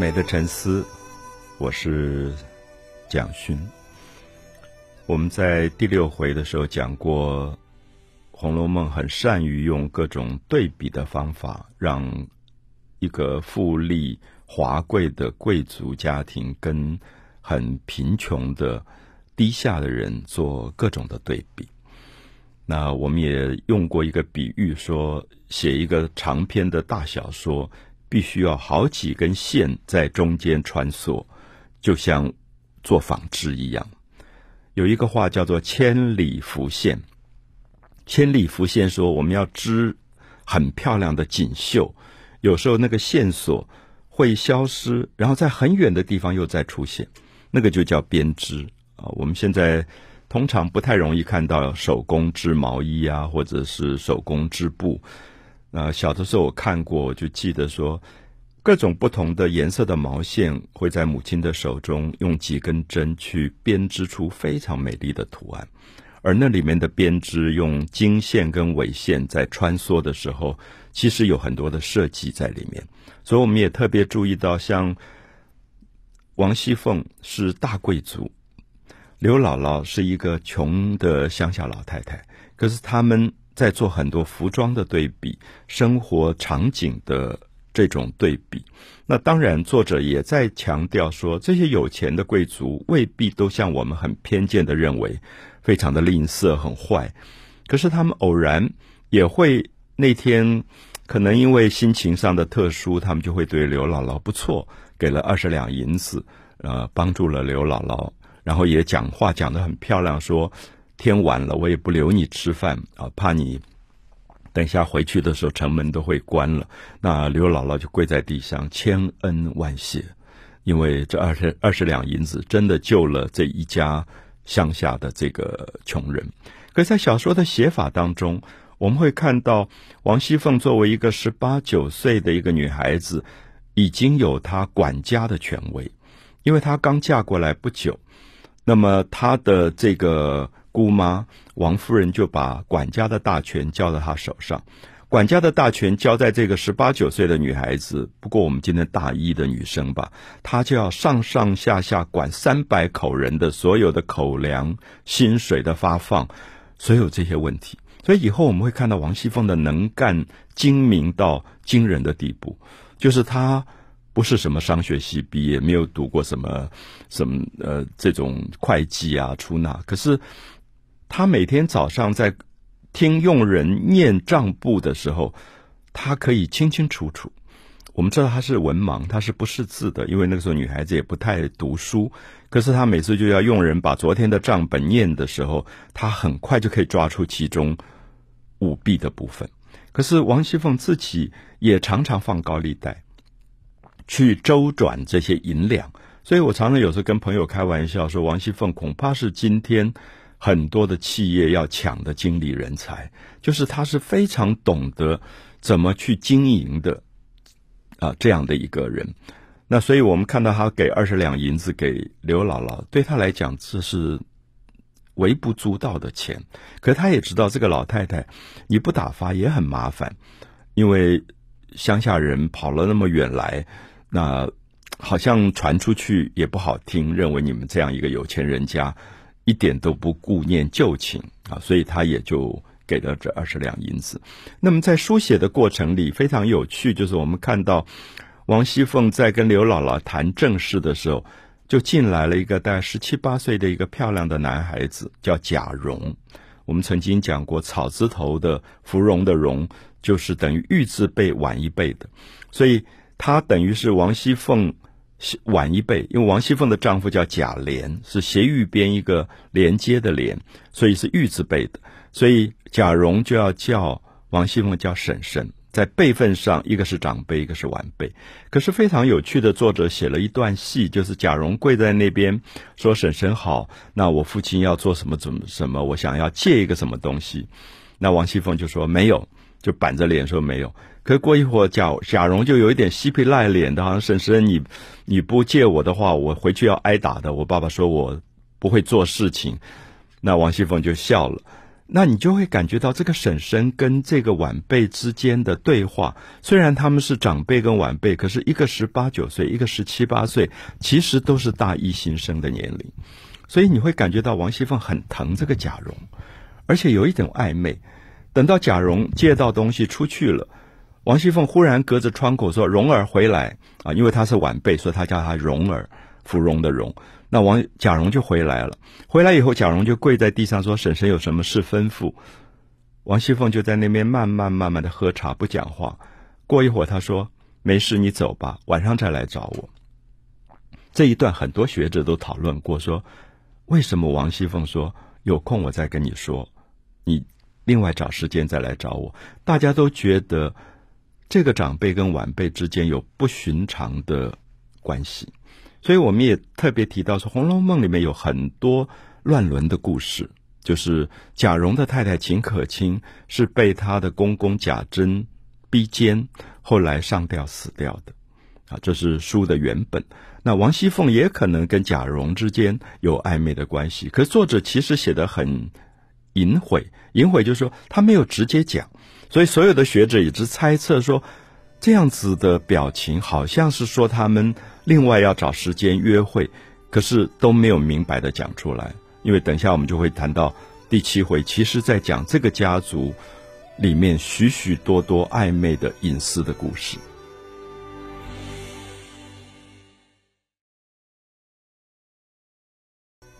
美的沉思，我是蒋勋。我们在第六回的时候讲过，《红楼梦》很善于用各种对比的方法，让一个富丽华贵的贵族家庭跟很贫穷的低下的人做各种的对比。那我们也用过一个比喻，说写一个长篇的大小说。必须要好几根线在中间穿梭，就像做纺织一样。有一个话叫做“千里浮线”，千里浮线说我们要织很漂亮的锦绣，有时候那个线索会消失，然后在很远的地方又再出现，那个就叫编织啊。我们现在通常不太容易看到手工织毛衣啊，或者是手工织布。那小的时候我看过，我就记得说，各种不同的颜色的毛线会在母亲的手中用几根针去编织出非常美丽的图案，而那里面的编织用经线跟纬线在穿梭的时候，其实有很多的设计在里面。所以我们也特别注意到，像王熙凤是大贵族，刘姥姥是一个穷的乡下老太太，可是他们。在做很多服装的对比，生活场景的这种对比。那当然，作者也在强调说，这些有钱的贵族未必都像我们很偏见的认为，非常的吝啬、很坏。可是他们偶然也会那天，可能因为心情上的特殊，他们就会对刘姥姥不错，给了二十两银子，呃，帮助了刘姥姥，然后也讲话讲得很漂亮，说。天晚了，我也不留你吃饭啊，怕你等下回去的时候城门都会关了。那刘姥姥就跪在地上，千恩万谢，因为这二十二十两银子真的救了这一家乡下的这个穷人。可在小说的写法当中，我们会看到王熙凤作为一个十八九岁的一个女孩子，已经有她管家的权威，因为她刚嫁过来不久，那么她的这个。姑妈王夫人就把管家的大权交到她手上，管家的大权交在这个十八九岁的女孩子，不过我们今天大一的女生吧，她就要上上下下管三百口人的所有的口粮、薪水的发放，所有这些问题。所以以后我们会看到王熙凤的能干、精明到惊人的地步，就是她不是什么商学系毕业，没有读过什么什么呃这种会计啊、出纳，可是。他每天早上在听佣人念账簿的时候，他可以清清楚楚。我们知道他是文盲，他是不识字的，因为那个时候女孩子也不太读书。可是他每次就要佣人把昨天的账本念的时候，他很快就可以抓出其中舞弊的部分。可是王熙凤自己也常常放高利贷，去周转这些银两。所以我常常有时候跟朋友开玩笑说，王熙凤恐怕是今天。很多的企业要抢的经理人才，就是他是非常懂得怎么去经营的啊，这样的一个人。那所以我们看到他给二十两银子给刘姥姥，对他来讲这是微不足道的钱。可他也知道这个老太太你不打发也很麻烦，因为乡下人跑了那么远来，那好像传出去也不好听，认为你们这样一个有钱人家。一点都不顾念旧情啊，所以他也就给了这二十两银子。那么在书写的过程里非常有趣，就是我们看到王熙凤在跟刘姥姥谈正事的时候，就进来了一个大概十七八岁的一个漂亮的男孩子，叫贾蓉。我们曾经讲过，草字头的芙蓉的蓉，就是等于玉字辈晚一辈的，所以他等于是王熙凤。晚一辈，因为王熙凤的丈夫叫贾琏，是斜玉边一个连接的连，所以是玉字辈的，所以贾蓉就要叫王熙凤叫婶婶，在辈分上一个是长辈，一个是晚辈。可是非常有趣的，作者写了一段戏，就是贾蓉跪在那边说：“婶婶好，那我父亲要做什么怎么什么，我想要借一个什么东西。”那王熙凤就说：“没有。”就板着脸说没有，可过一会儿贾贾蓉就有一点嬉皮赖脸的，好像婶婶你你不借我的话，我回去要挨打的。我爸爸说我不会做事情，那王熙凤就笑了。那你就会感觉到这个婶婶跟这个晚辈之间的对话，虽然他们是长辈跟晚辈，可是一个十八九岁，一个十七八岁，其实都是大一新生的年龄，所以你会感觉到王熙凤很疼这个贾蓉，而且有一点暧昧。等到贾蓉借到东西出去了，王熙凤忽然隔着窗口说：“蓉儿回来啊！”因为她是晚辈，所以她叫她蓉儿，芙蓉的蓉。那王贾蓉就回来了，回来以后，贾蓉就跪在地上说：“婶婶有什么事吩咐？”王熙凤就在那边慢慢慢慢的喝茶，不讲话。过一会儿，她说：“没事，你走吧，晚上再来找我。”这一段很多学者都讨论过，说为什么王熙凤说有空我再跟你说，你另外找时间再来找我？大家都觉得这个长辈跟晚辈之间有不寻常的关系。所以我们也特别提到说，《红楼梦》里面有很多乱伦的故事，就是贾蓉的太太秦可卿是被他的公公贾珍逼奸，后来上吊死掉的，啊，这是书的原本。那王熙凤也可能跟贾蓉之间有暧昧的关系，可作者其实写的很隐晦，隐晦就是说他没有直接讲，所以所有的学者也是猜测说，这样子的表情好像是说他们。另外要找时间约会，可是都没有明白的讲出来，因为等一下我们就会谈到第七回，其实在讲这个家族里面许许多多暧昧的隐私的故事。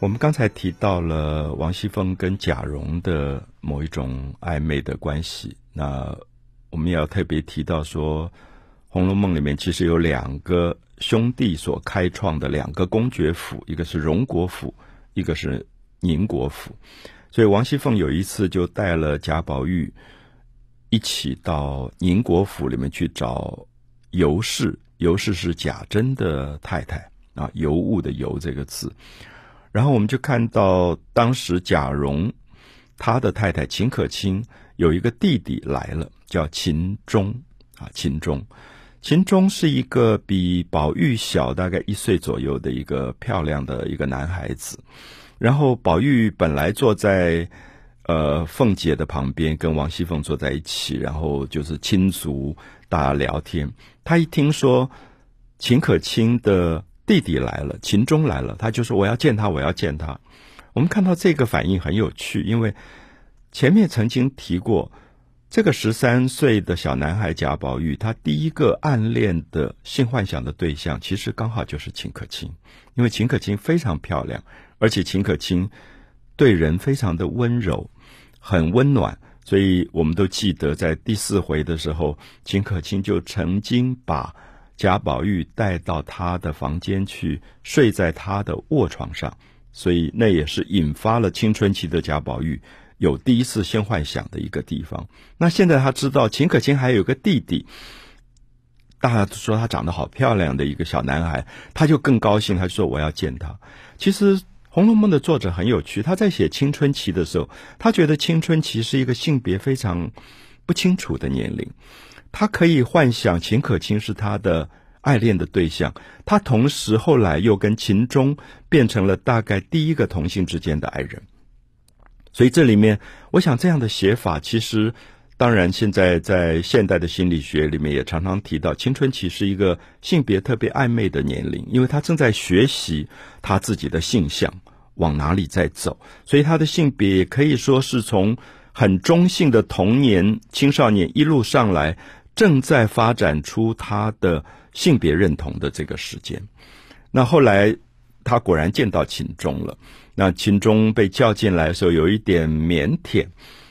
我们刚才提到了王熙凤跟贾蓉的某一种暧昧的关系，那我们也要特别提到说，《红楼梦》里面其实有两个。兄弟所开创的两个公爵府，一个是荣国府，一个是宁国府。所以王熙凤有一次就带了贾宝玉一起到宁国府里面去找尤氏。尤氏是贾珍的太太啊，尤物的尤这个字。然后我们就看到当时贾蓉他的太太秦可卿有一个弟弟来了，叫秦钟啊，秦钟。秦钟是一个比宝玉小大概一岁左右的一个漂亮的一个男孩子，然后宝玉本来坐在呃凤姐的旁边，跟王熙凤坐在一起，然后就是亲族大家聊天。他一听说秦可卿的弟弟来了，秦钟来了，他就说我要见他，我要见他。我们看到这个反应很有趣，因为前面曾经提过。这个十三岁的小男孩贾宝玉，他第一个暗恋的性幻想的对象，其实刚好就是秦可卿，因为秦可卿非常漂亮，而且秦可卿对人非常的温柔，很温暖，所以我们都记得在第四回的时候，秦可卿就曾经把贾宝玉带到他的房间去，睡在他的卧床上，所以那也是引发了青春期的贾宝玉。有第一次先幻想的一个地方。那现在他知道秦可卿还有个弟弟，大家都说他长得好漂亮的一个小男孩，他就更高兴。他说：“我要见他。”其实《红楼梦》的作者很有趣，他在写青春期的时候，他觉得青春期是一个性别非常不清楚的年龄，他可以幻想秦可卿是他的爱恋的对象，他同时后来又跟秦钟变成了大概第一个同性之间的爱人。所以这里面，我想这样的写法，其实当然现在在现代的心理学里面也常常提到，青春期是一个性别特别暧昧的年龄，因为他正在学习他自己的性向往哪里在走，所以他的性别也可以说是从很中性的童年、青少年一路上来，正在发展出他的性别认同的这个时间。那后来他果然见到秦钟了。那秦钟被叫进来的时候，有一点腼腆，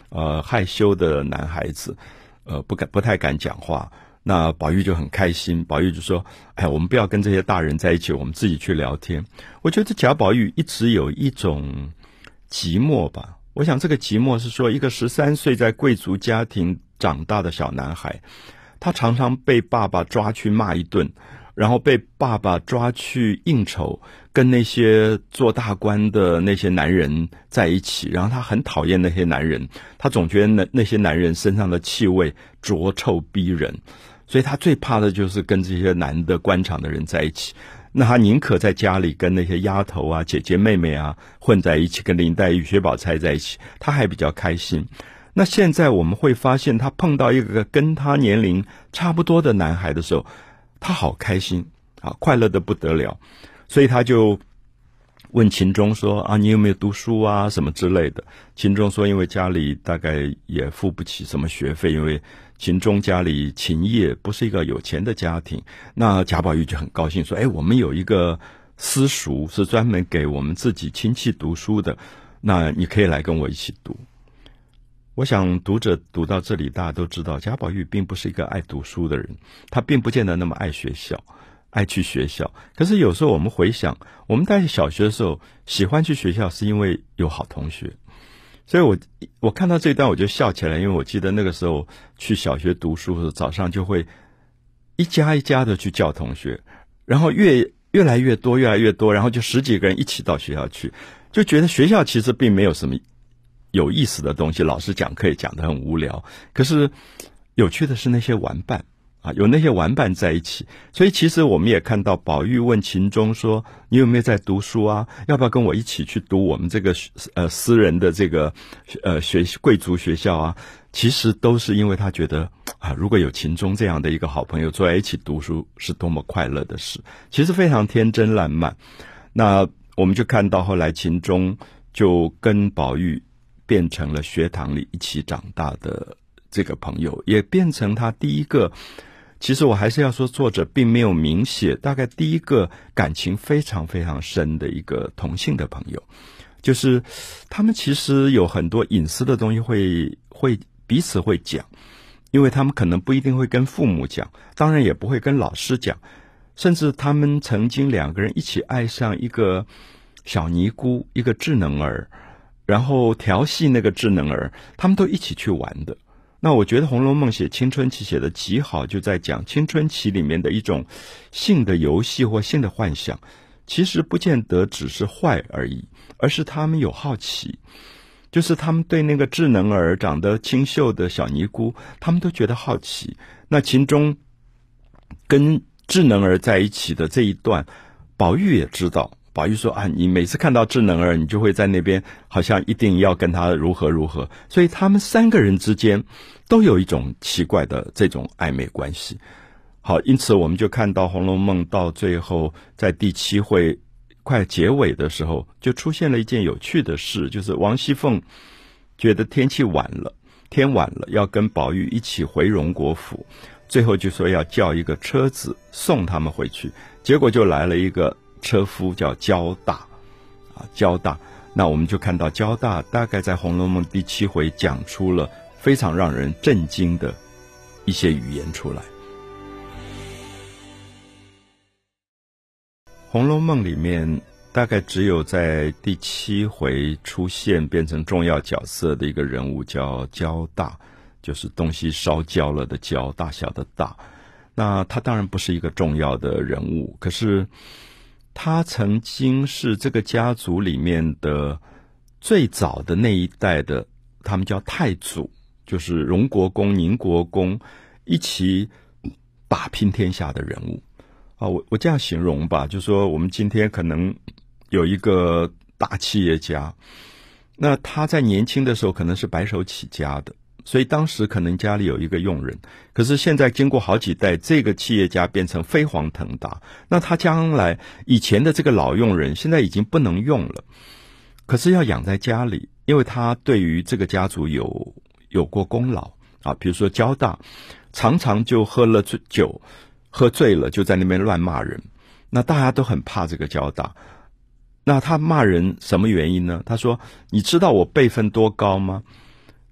呃，害羞的男孩子，呃，不敢不太敢讲话。那宝玉就很开心，宝玉就说：“哎，我们不要跟这些大人在一起，我们自己去聊天。”我觉得贾宝玉一直有一种寂寞吧。我想这个寂寞是说，一个十三岁在贵族家庭长大的小男孩，他常常被爸爸抓去骂一顿。然后被爸爸抓去应酬，跟那些做大官的那些男人在一起。然后他很讨厌那些男人，他总觉得那那些男人身上的气味浊臭逼人，所以他最怕的就是跟这些男的官场的人在一起。那他宁可在家里跟那些丫头啊、姐姐妹妹啊混在一起，跟林黛玉、薛宝钗在一起，他还比较开心。那现在我们会发现，他碰到一个跟他年龄差不多的男孩的时候，他好开心啊，快乐的不得了。所以他就问秦钟说：“啊，你有没有读书啊？什么之类的？”秦钟说：“因为家里大概也付不起什么学费，因为秦钟家里秦业不是一个有钱的家庭。”那贾宝玉就很高兴说：“哎，我们有一个私塾，是专门给我们自己亲戚读书的，那你可以来跟我一起读。”我想读者读到这里，大家都知道贾宝玉并不是一个爱读书的人，他并不见得那么爱学校，爱去学校。可是有时候我们回想，我们在小学的时候喜欢去学校，是因为有好同学。所以我我看到这一段我就笑起来，因为我记得那个时候去小学读书的时候，早上就会一家一家的去叫同学，然后越越来越多，越来越多，然后就十几个人一起到学校去，就觉得学校其实并没有什么。有意思的东西，老师讲课也讲得很无聊。可是有趣的是那些玩伴啊，有那些玩伴在一起。所以其实我们也看到，宝玉问秦钟说：“你有没有在读书啊？要不要跟我一起去读我们这个呃私人的这个呃学贵族学校啊？”其实都是因为他觉得啊，如果有秦钟这样的一个好朋友坐在一起读书，是多么快乐的事。其实非常天真烂漫。那我们就看到后来秦钟就跟宝玉。变成了学堂里一起长大的这个朋友，也变成他第一个。其实我还是要说，作者并没有明写，大概第一个感情非常非常深的一个同性的朋友，就是他们其实有很多隐私的东西会会彼此会讲，因为他们可能不一定会跟父母讲，当然也不会跟老师讲，甚至他们曾经两个人一起爱上一个小尼姑，一个智能儿。然后调戏那个智能儿，他们都一起去玩的。那我觉得《红楼梦》写青春期写的极好，就在讲青春期里面的一种性的游戏或性的幻想，其实不见得只是坏而已，而是他们有好奇，就是他们对那个智能儿长得清秀的小尼姑，他们都觉得好奇。那秦钟跟智能儿在一起的这一段，宝玉也知道。宝玉说：“啊，你每次看到智能儿，你就会在那边，好像一定要跟他如何如何。所以他们三个人之间都有一种奇怪的这种暧昧关系。好，因此我们就看到《红楼梦》到最后，在第七回快结尾的时候，就出现了一件有趣的事，就是王熙凤觉得天气晚了，天晚了，要跟宝玉一起回荣国府，最后就说要叫一个车子送他们回去，结果就来了一个。”车夫叫焦大，啊，焦大，那我们就看到焦大大概在《红楼梦》第七回讲出了非常让人震惊的一些语言出来。《红楼梦》里面大概只有在第七回出现变成重要角色的一个人物叫焦大，就是东西烧焦了的焦，大小的大。那他当然不是一个重要的人物，可是。他曾经是这个家族里面的最早的那一代的，他们叫太祖，就是荣国公、宁国公一起打拼天下的人物啊。我我这样形容吧，就说我们今天可能有一个大企业家，那他在年轻的时候可能是白手起家的。所以当时可能家里有一个佣人，可是现在经过好几代，这个企业家变成飞黄腾达。那他将来以前的这个老佣人现在已经不能用了，可是要养在家里，因为他对于这个家族有有过功劳啊。比如说焦大，常常就喝了醉酒，喝醉了就在那边乱骂人，那大家都很怕这个焦大。那他骂人什么原因呢？他说：“你知道我辈分多高吗？”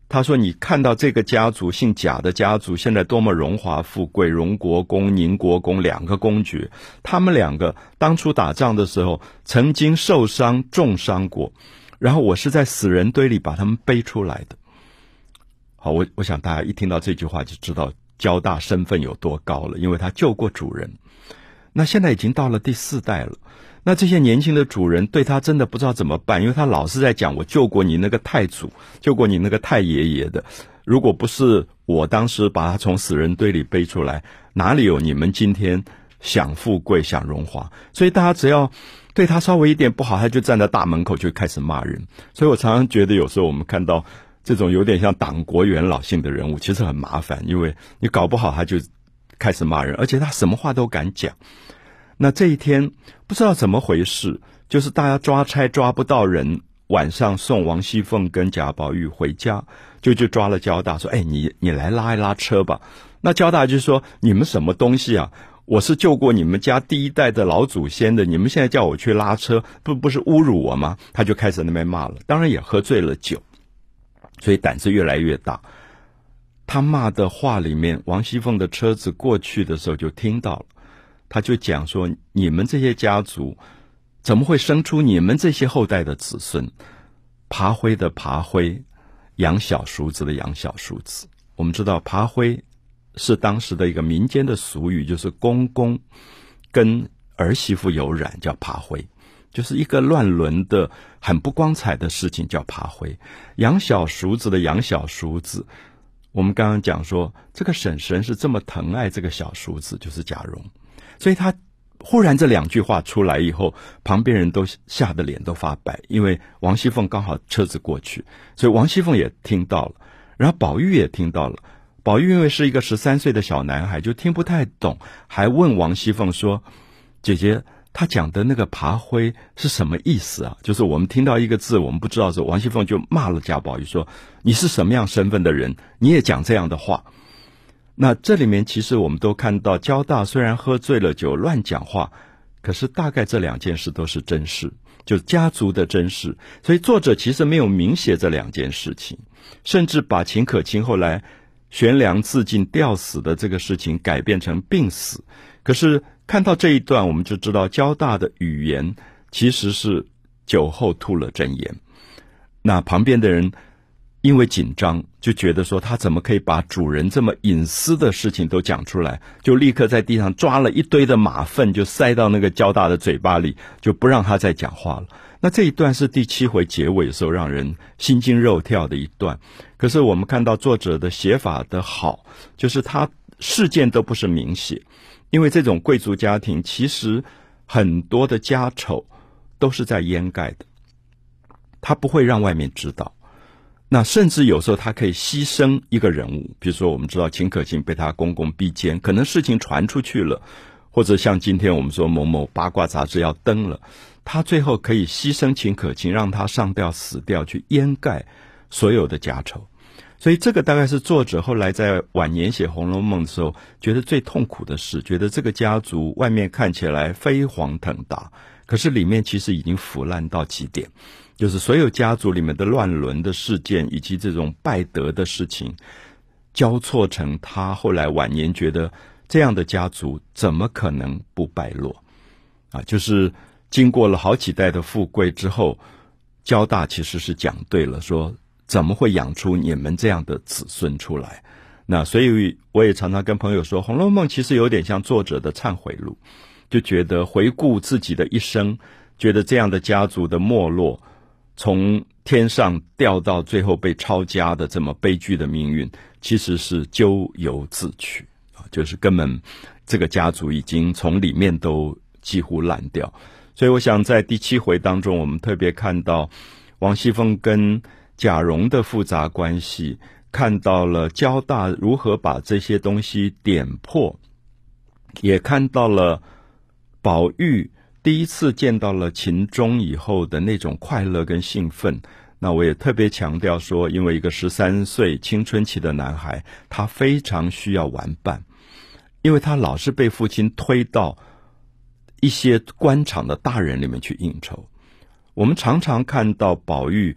他说：“你看到这个家族姓贾的家族现在多么荣华富贵，荣国公、宁国公两个公爵，他们两个当初打仗的时候曾经受伤重伤过，然后我是在死人堆里把他们背出来的。好，我我想大家一听到这句话就知道焦大身份有多高了，因为他救过主人。那现在已经到了第四代了。”那这些年轻的主人对他真的不知道怎么办，因为他老是在讲我救过你那个太祖，救过你那个太爷爷的。如果不是我当时把他从死人堆里背出来，哪里有你们今天享富贵、享荣华，所以大家只要对他稍微一点不好，他就站在大门口就开始骂人。所以我常常觉得，有时候我们看到这种有点像党国元老性的人物，其实很麻烦，因为你搞不好他就开始骂人，而且他什么话都敢讲。那这一天不知道怎么回事，就是大家抓差抓不到人。晚上送王熙凤跟贾宝玉回家，就就抓了焦大说：“哎，你你来拉一拉车吧。”那焦大就说：“你们什么东西啊？我是救过你们家第一代的老祖先的，你们现在叫我去拉车，不不是侮辱我吗？”他就开始那边骂了，当然也喝醉了酒，所以胆子越来越大。他骂的话里面，王熙凤的车子过去的时候就听到了，他就讲说：“你们这些家族。”怎么会生出你们这些后代的子孙？爬灰的爬灰，养小叔子的养小叔子。我们知道爬灰是当时的一个民间的俗语，就是公公跟儿媳妇有染叫爬灰，就是一个乱伦的很不光彩的事情叫爬灰。养小叔子的养小叔子，我们刚刚讲说这个婶婶是这么疼爱这个小叔子，就是贾蓉，所以他。忽然这两句话出来以后，旁边人都吓得脸都发白，因为王熙凤刚好车子过去，所以王熙凤也听到了，然后宝玉也听到了。宝玉因为是一个十三岁的小男孩，就听不太懂，还问王熙凤说：“姐姐，他讲的那个爬灰是什么意思啊？”就是我们听到一个字，我们不知道是，王熙凤就骂了贾宝玉说：“你是什么样身份的人？你也讲这样的话？”那这里面其实我们都看到，焦大虽然喝醉了酒乱讲话，可是大概这两件事都是真事，就家族的真事。所以作者其实没有明写这两件事情，甚至把秦可卿后来悬梁自尽吊死的这个事情改变成病死。可是看到这一段，我们就知道焦大的语言其实是酒后吐了真言。那旁边的人。因为紧张，就觉得说他怎么可以把主人这么隐私的事情都讲出来？就立刻在地上抓了一堆的马粪，就塞到那个焦大的嘴巴里，就不让他再讲话了。那这一段是第七回结尾的时候让人心惊肉跳的一段。可是我们看到作者的写法的好，就是他事件都不是明写，因为这种贵族家庭其实很多的家丑都是在掩盖的，他不会让外面知道。那甚至有时候他可以牺牲一个人物，比如说我们知道秦可卿被他公公逼奸，可能事情传出去了，或者像今天我们说某某八卦杂志要登了，他最后可以牺牲秦可卿，让他上吊死掉，去掩盖所有的家丑。所以这个大概是作者后来在晚年写《红楼梦》的时候觉得最痛苦的事，觉得这个家族外面看起来飞黄腾达，可是里面其实已经腐烂到极点。就是所有家族里面的乱伦的事件，以及这种败德的事情，交错成他后来晚年觉得这样的家族怎么可能不败落？啊，就是经过了好几代的富贵之后，交大其实是讲对了，说怎么会养出你们这样的子孙出来？那所以我也常常跟朋友说，《红楼梦》其实有点像作者的忏悔录，就觉得回顾自己的一生，觉得这样的家族的没落。从天上掉到最后被抄家的这么悲剧的命运，其实是咎由自取啊！就是根本这个家族已经从里面都几乎烂掉。所以我想在第七回当中，我们特别看到王熙凤跟贾蓉的复杂关系，看到了焦大如何把这些东西点破，也看到了宝玉。第一次见到了秦钟以后的那种快乐跟兴奋，那我也特别强调说，因为一个十三岁青春期的男孩，他非常需要玩伴，因为他老是被父亲推到一些官场的大人里面去应酬。我们常常看到宝玉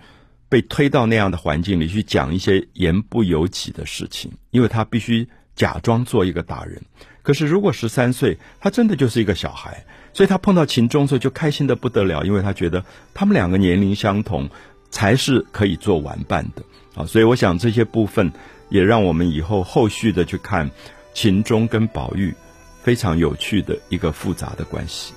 被推到那样的环境里去讲一些言不由己的事情，因为他必须假装做一个大人。可是如果十三岁，他真的就是一个小孩。所以他碰到秦钟时候就开心的不得了，因为他觉得他们两个年龄相同，才是可以做玩伴的啊。所以我想这些部分也让我们以后后续的去看秦钟跟宝玉非常有趣的一个复杂的关系。